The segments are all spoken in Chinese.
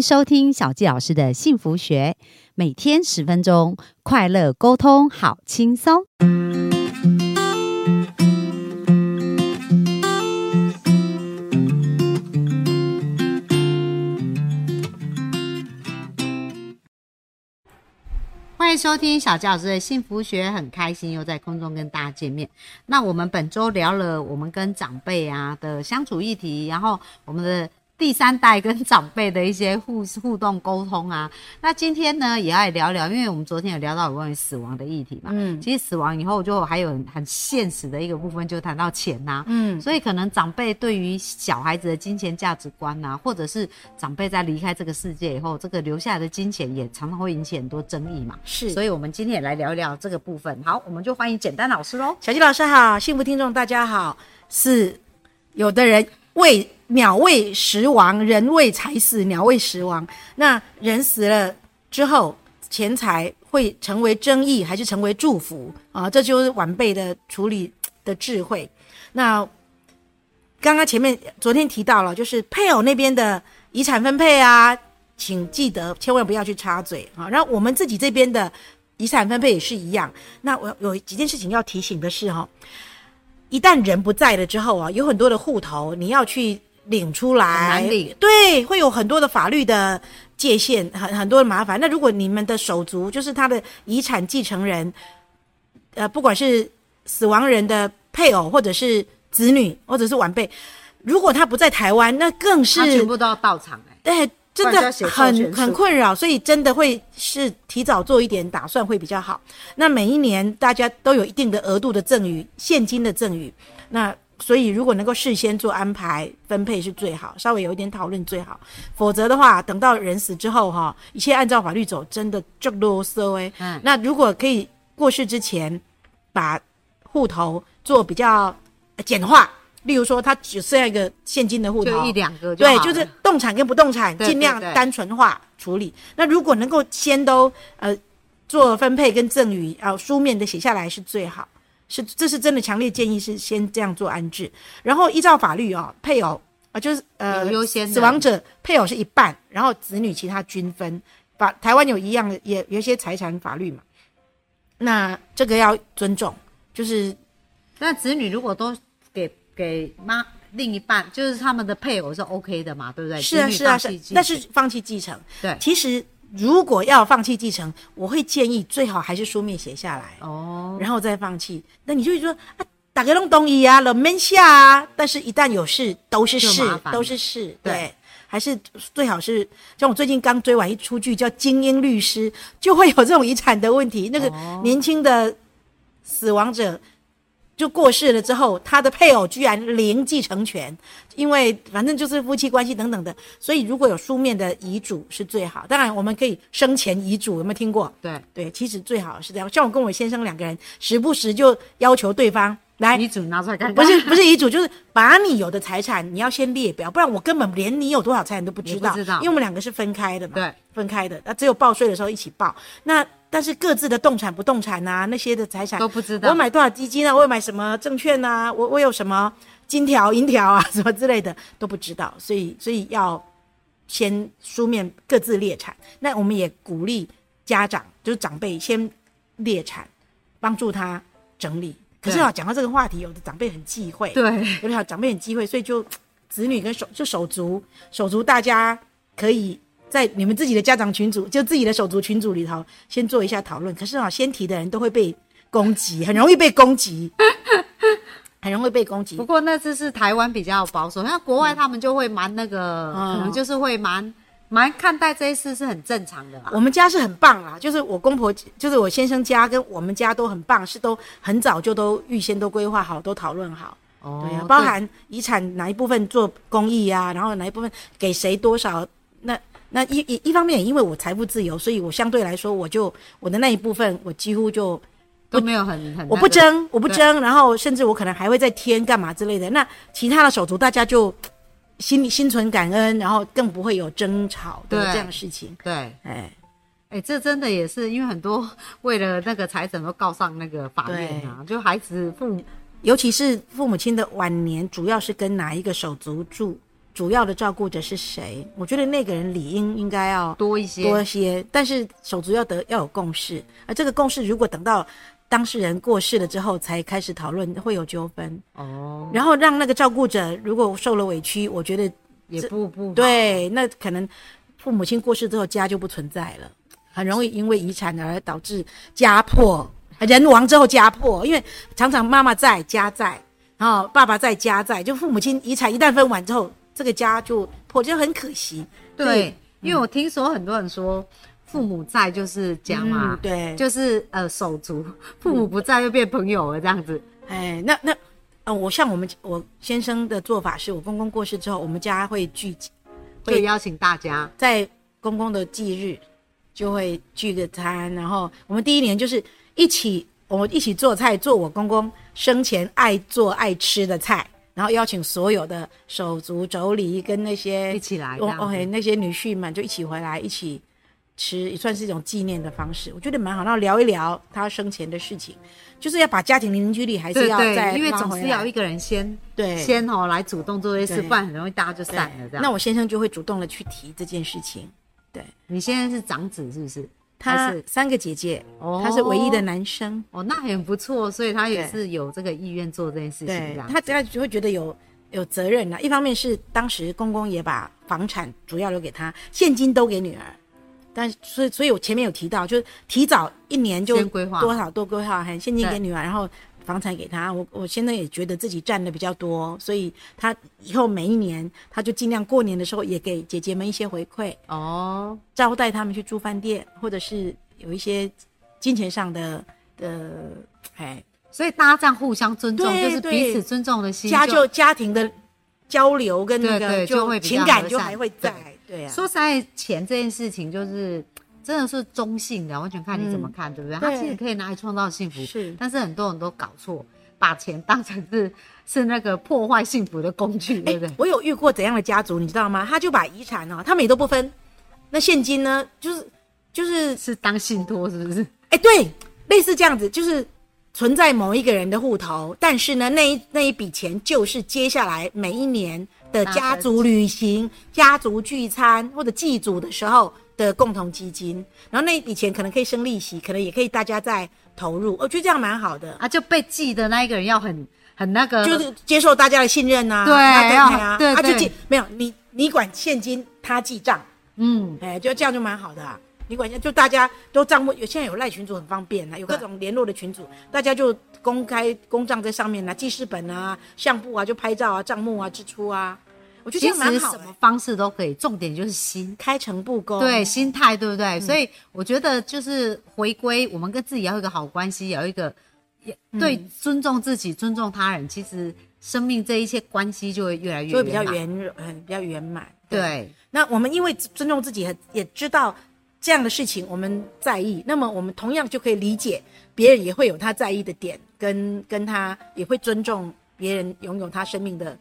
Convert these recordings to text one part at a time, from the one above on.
收听小纪老师的幸福学，每天十分钟，快乐沟通，好轻松。欢迎收听小纪老师的幸福学，很开心又在空中跟大家见面。那我们本周聊了我们跟长辈啊的相处议题，然后我们的。第三代跟长辈的一些互互动沟通啊，那今天呢也要聊聊，因为我们昨天有聊到有关于死亡的议题嘛，嗯，其实死亡以后就还有很现实的一个部分，就谈到钱呐，嗯，所以可能长辈对于小孩子的金钱价值观呐，或者是长辈在离开这个世界以后，这个留下来的金钱也常常会引起很多争议嘛，是，所以我们今天也来聊一聊这个部分。好，我们就欢迎简单老师喽，小吉老师好，幸福听众大家好，是有的人为。鸟为食亡，人为财死。鸟为食亡，那人死了之后，钱财会成为争议，还是成为祝福啊？这就是晚辈的处理的智慧。那刚刚前面昨天提到了，就是配偶那边的遗产分配啊，请记得千万不要去插嘴啊。然后我们自己这边的遗产分配也是一样。那我有几件事情要提醒的是哈，一旦人不在了之后啊，有很多的户头你要去。领出来，对，会有很多的法律的界限，很很多的麻烦。那如果你们的手足就是他的遗产继承人，呃，不管是死亡人的配偶，或者是子女，或者是晚辈，如果他不在台湾，那更是全部都要到场哎，对，真的很很困扰，所以真的会是提早做一点打算会比较好。那每一年大家都有一定的额度的赠与，现金的赠与，那。所以，如果能够事先做安排分配是最好，稍微有一点讨论最好。否则的话，等到人死之后，哈，一切按照法律走，真的就啰嗦哎。嗯。那如果可以过世之前，把户头做比较简化，例如说，他只剩下一个现金的户头，一两个，对，就是动产跟不动产尽量单纯化处理。那如果能够先都呃做分配跟赠与，啊，书面的写下来是最好。是，这是真的强烈建议是先这样做安置，然后依照法律哦，配偶啊就是呃优先死亡者配偶是一半，然后子女其他均分。法台湾有一样的，也有一些财产法律嘛，那这个要尊重，就是那子女如果都给给妈另一半，就是他们的配偶是 OK 的嘛，对不对？是啊是啊是，但是放弃继承，对，其实。如果要放弃继承，我会建议最好还是书面写下来哦，然后再放弃。那你就说啊，打开弄东西啊，冷门下啊。但是，一旦有事，都是事，都是事。对，还是最好是像我最近刚追完一出剧叫《精英律师》，就会有这种遗产的问题。那个年轻的死亡者。就过世了之后，他的配偶居然零继承权，因为反正就是夫妻关系等等的，所以如果有书面的遗嘱是最好。当然，我们可以生前遗嘱，有没有听过？对对，其实最好是这样。像我跟我先生两个人，时不时就要求对方来遗嘱拿出来看。不是不是遗嘱，就是把你有的财产你要先列表，不然我根本连你有多少财产都不知道。知道，因为我们两个是分开的嘛。对，分开的，那只有报税的时候一起报。那但是各自的动产、不动产啊，那些的财产都不知道。我买多少基金啊？我买什么证券啊？我我有什么金条、银条啊？什么之类的都不知道。所以所以要先书面各自列产。那我们也鼓励家长，就是长辈先列产，帮助他整理。可是啊，讲到这个话题，有的长辈很忌讳，对，有的长辈很忌讳，所以就子女跟手就手足手足，大家可以。在你们自己的家长群组，就自己的手足群组里头，先做一下讨论。可是啊，先提的人都会被攻击，很容易被攻击，很容易被攻击。不过那次是台湾比较保守，像国外他们就会蛮那个，可能就是会蛮蛮看待这一次是很正常的。我们家是很棒啦，就是我公婆，就是我先生家跟我们家都很棒，是都很早就都预先都规划好，都讨论好。哦，对啊，包含遗产哪一部分做公益啊，然后哪一部分给谁多少那。那一一一方面，因为我财富自由，所以我相对来说，我就我的那一部分，我几乎就都没有很很，我不争，我不争，然后甚至我可能还会再添干嘛之类的。那其他的手足大家就心里心存感恩，然后更不会有争吵的这样的事情。对，哎哎，这真的也是因为很多 为了那个财产都告上那个法院啊，就孩子父母，尤其是父母亲的晚年，主要是跟哪一个手足住。主要的照顾者是谁？我觉得那个人理应应该要多一些，多一些，但是手足要得要有共识，而这个共识如果等到当事人过世了之后才开始讨论，会有纠纷。哦，然后让那个照顾者如果受了委屈，我觉得也不不，对，那可能父母亲过世之后家就不存在了，很容易因为遗产而导致家破人亡之后家破，因为常常妈妈在家在，然后爸爸在家在，就父母亲遗产一旦分完之后，这个家就破，就很可惜。对，因为我听说很多人说。父母在就是家嘛，嗯对就是呃手足；父母不在就变朋友了，这样子。哎，那那，呃，我像我们我先生的做法是，我公公过世之后，我们家会聚集，会邀请大家，在公公的忌日就会聚个餐，然后我们第一年就是一起，我们一起做菜，做我公公生前爱做爱吃的菜，然后邀请所有的手足妯娌跟那些一起来哦 OK 那些女婿们就一起回来一起吃，也算是一种纪念的方式，我觉得蛮好。然后聊一聊他生前的事情，就是要把家庭凝聚力还是要再，因为总是要一个人先对先哦来主动做这些事，对不然很容易大家就散了这样。那我先生就会主动的去提这件事情。对你现在是长子是不是？他是三个姐姐，哦他是唯一的男生。哦，那很不错，所以他也是有这个意愿做这件事情，这对样他，他就会觉得有有责任啊。一方面是当时公公也把房产主要留给他，现金都给女儿。但是所以所以我前面有提到，就是提早一年就规划多少多规划，还现金给女儿，然后房产给他。我我现在也觉得自己占的比较多，所以他以后每一年他就尽量过年的时候也给姐姐们一些回馈，哦，招待他们去住饭店，或者是有一些金钱上的的哎所以大家这样互相尊重，就是彼此尊重的心，家就家庭的交流跟那个就会情感就还会在对，对啊，说实在，钱这件事情就是真的是中性的，完全看你怎么看，对不对？它其实可以拿来创造幸福，是但是很多人都搞错，把钱当成是是那个破坏幸福的工具，对不对？我有遇过怎样的家族，你知道吗？他就把遗产哦，他们也都不分，那现金呢，就是就是是当信托是不是？哎，对，类似这样子，就是存在某一个人的户头，但是呢，那一那一笔钱就是接下来每一年的家族旅行、家族聚餐或者祭祖的时候的共同基金，然后那一笔钱可能可以生利息，可能也可以大家再投入，我觉得这样蛮好的。啊，就被记的那一个人要很很那个，就是接受大家的信任呐、对啊，对啊，他就对对记没有你你管现金，他记账，嗯，哎，就这样就蛮好的、啊。你管就大家都账目，有现在有赖群主很方便啊，有各种联络的群组，大家就公开公账在上面啊，记事本啊、相簿啊，就拍照啊、账目啊、支出啊，我觉得其实什么欸。方式都可以，重点就是心。开诚布公，对心态，对不嗯对？所以我觉得就是回归，我们跟自己要有一个好关系，有一个也嗯对尊重自己、尊重他人，其实生命这一些关系就会越来越就会比较。圆，嗯，比较圆满。对，那我们因为尊重自己，也知道这样的事情我们在意，那么我们同样就可以理解别人也会有他在意的点，跟跟他也会尊重别人拥有他生命的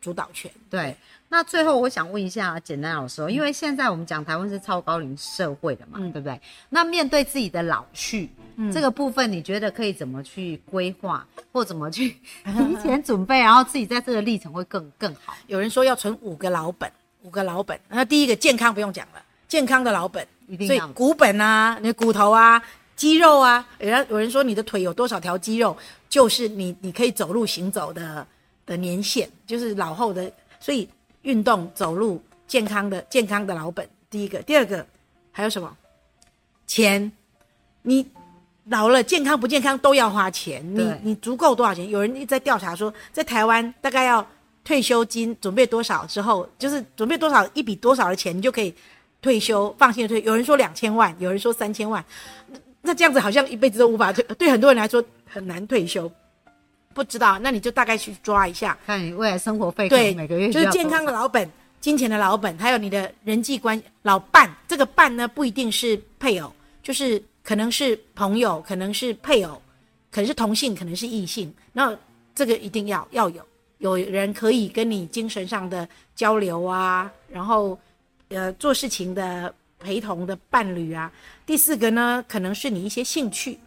主导权。对，那最后我想问一下简单老师哦，因为现在我们讲台湾是超高龄社会的嘛，嗯对不对？那面对自己的老去、这个部分，你觉得可以怎么去规划，或怎么去 提前准备，然后自己在这个历程会更更好？有人说要存五个老本，五个老本。那第一个健康不用讲了，健康的老本，一定要所以骨本啊，你的骨头啊，肌肉啊，有人有人说你的腿有多少条肌肉，就是你你可以走路行走的的年限，就是老后的，所以运动走路健康的健康的老本，第一个，第二个还有什么？钱，你老了健康不健康都要花钱，你你足够多少钱？有人一直在调查说，在台湾大概要退休金准备多少之后，就是准备多少一笔多少的钱，你就可以退休，放心的退。有人说两千万，有人说三千万，那那这样子好像一辈子都无法退，对很多人来说很难退休。不知道，那你就大概去抓一下，看你未来生活费对，每个月就是健康的老本、金钱的老本，还有你的人际关老伴。这个伴呢，不一定是配偶，就是可能是朋友，可能是配偶，可能是同性，可能是异性。那这个一定要要有，有人可以跟你精神上的交流啊，然后呃做事情的陪同的伴侣啊。第四个呢，可能是你一些兴趣，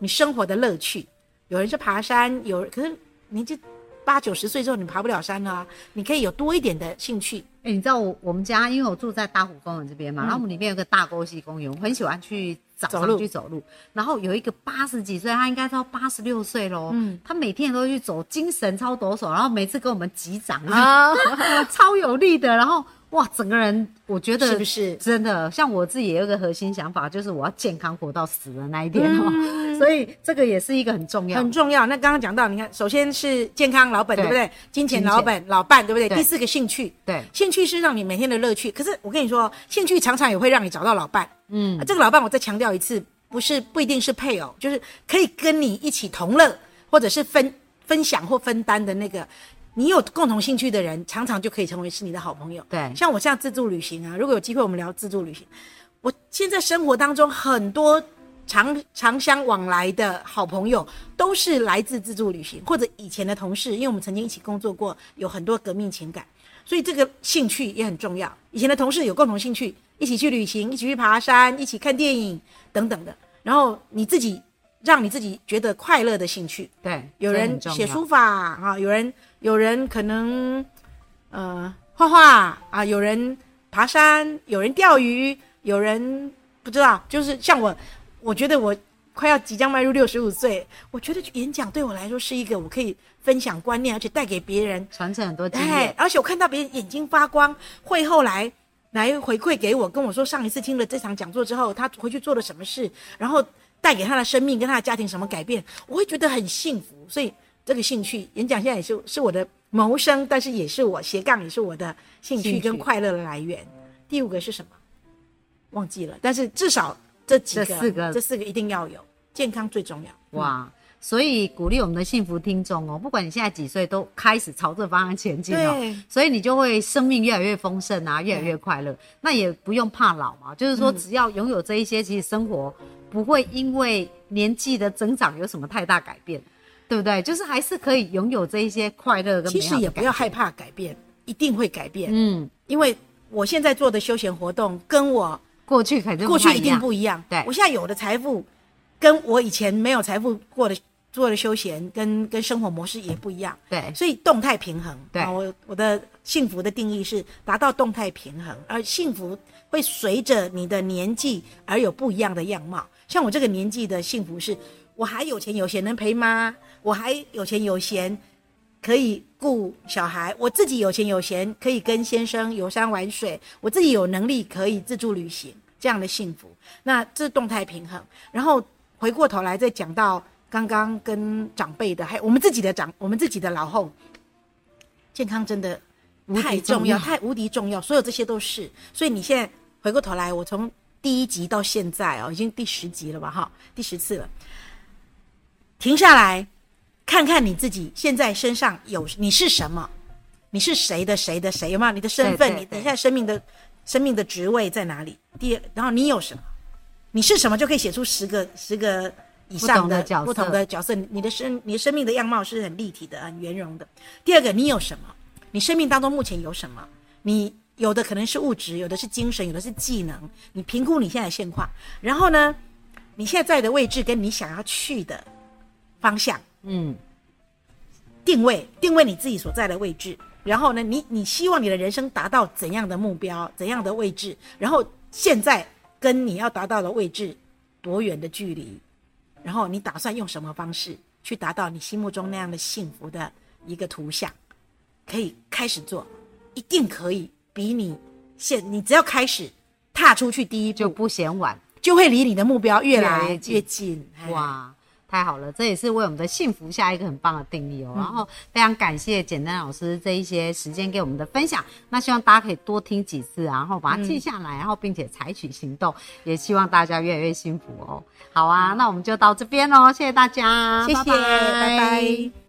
你生活的乐趣。有人是爬山，有可是年纪八九十岁之后你爬不了山了、啊，你可以有多一点的兴趣。哎、你知道我我们家，因为我住在大湖公园这边嘛，然后我们里面有个大沟溪公园，我很喜欢去早上走路。去走路。然后有一个八十几岁，他应该到八十六岁喽，嗯。他每天都去走，精神超抖擞，然后每次跟我们击掌啊，超有力的，然后哇，整个人我觉得是不是真的？像我自己也有一个核心想法，就是我要健康活到死的那一天哦，所以这个也是一个很重要很。重要。那刚刚讲到，你看，首先是健康老本，对对不对？金钱老本老伴，对不对？对第四个兴趣，对，兴趣是让你每天的乐趣。可是我跟你说，兴趣常常也会让你找到老伴。嗯啊，这个老伴我再强调一次，不是不一定是配偶，就是可以跟你一起同乐，或者是分分享或分担的那个。你有共同兴趣的人，常常就可以成为是你的好朋友。对像我这样自助旅行啊，如果有机会我们聊自助旅行，我现在生活当中很多常常相往来的好朋友，都是来自自助旅行或者以前的同事，因为我们曾经一起工作过，有很多革命情感，所以这个兴趣也很重要。以前的同事有共同兴趣，一起去旅行，一起去爬山，一起看电影等等的。然后你自己让你自己觉得快乐的兴趣，对，有人写书法啊，有人有人可能呃画画啊，有人爬山，有人钓鱼，有人不知道，就是像我，我觉得我快要即将迈入六十五岁，我觉得演讲对我来说是一个我可以分享观念，而且带给别人，传承很多经哎，，而且我看到别人眼睛发光，会后来。来回馈给我，跟我说上一次听了这场讲座之后，他回去做了什么事，然后带给他的生命跟他的家庭什么改变，我会觉得很幸福。所以这个兴趣，演讲现在也是是我的谋生，但是也是我斜杠，也是我的兴趣跟快乐的来源。第五个是什么？忘记了，但是至少这几个，这四个这四个一定要有，健康最重要。哇！所以鼓励我们的幸福听众哦，不管你现在几岁，都开始朝这方向前进哦。所以你就会生命越来越丰盛啊，越来越快乐。那也不用怕老嘛，就是嗯说只要拥有这一些，其实生活不会因为年纪的增长有什么太大改变，对不对？就是还是可以拥有这一些快乐跟美其实也不要害怕改变，一定会改变。嗯，因为我现在做的休闲活动跟我过去肯定过去一定不一样。对我现在有的财富，跟我以前没有财富过的做的休闲跟跟生活模式也不一样。对所以动态平衡。对啊我我的幸福的定义是达到动态平衡，而幸福会随着你的年纪而有不一样的样貌。像我这个年纪的幸福是，我还有钱有闲能陪妈，我还有钱有闲可以顾小孩，我自己有钱有闲可以跟先生游山玩水，我自己有能力可以自助旅行，这样的幸福。那这是动态平衡。然后回过头来再讲到刚刚跟长辈的，还有我们自己的长，我们自己的老后，健康真的太重要，太无敌重要，所有这些都是。所以你现在回过头来，我从第一集到现在哦，已经第十集了吧？哈，第十次了。停下来，看看你自己现在身上有你是什么，你是谁的谁的谁，有没有你的身份？你你现在生命的生命的职位在哪里？第二，然后你有什么？你是什么就可以写出十个十个以上的角色不同的角色。你的生你的生命的样貌是很立体的、很圆融的。第二个，你有什么？你生命当中目前有什么？你有的可能是物质，有的是精神，有的是技能。你评估你现在的现况，然后呢，你现在在的位置跟你想要去的方向嗯，定位，定位你自己所在的位置。然后呢，你你希望你的人生达到怎样的目标，怎样的位置？然后现在跟你要达到的位置多远的距离？然后你打算用什么方式去达到你心目中那样的幸福的一个图像？可以开始做，一定可以比你现你只要开始踏出去第一步，就不嫌晚。就会离你的目标越越来来越近越近。哎，哇，太好了！这也是为我们的幸福下一个很棒的定义哦。然后非常感谢简单老师这一些时间给我们的分享。那希望大家可以多听几次，然后把它记下来，然后并且采取行动。也希望大家越来越幸福哦。好啊，那我们就到这边喽，谢谢大家，谢谢，拜拜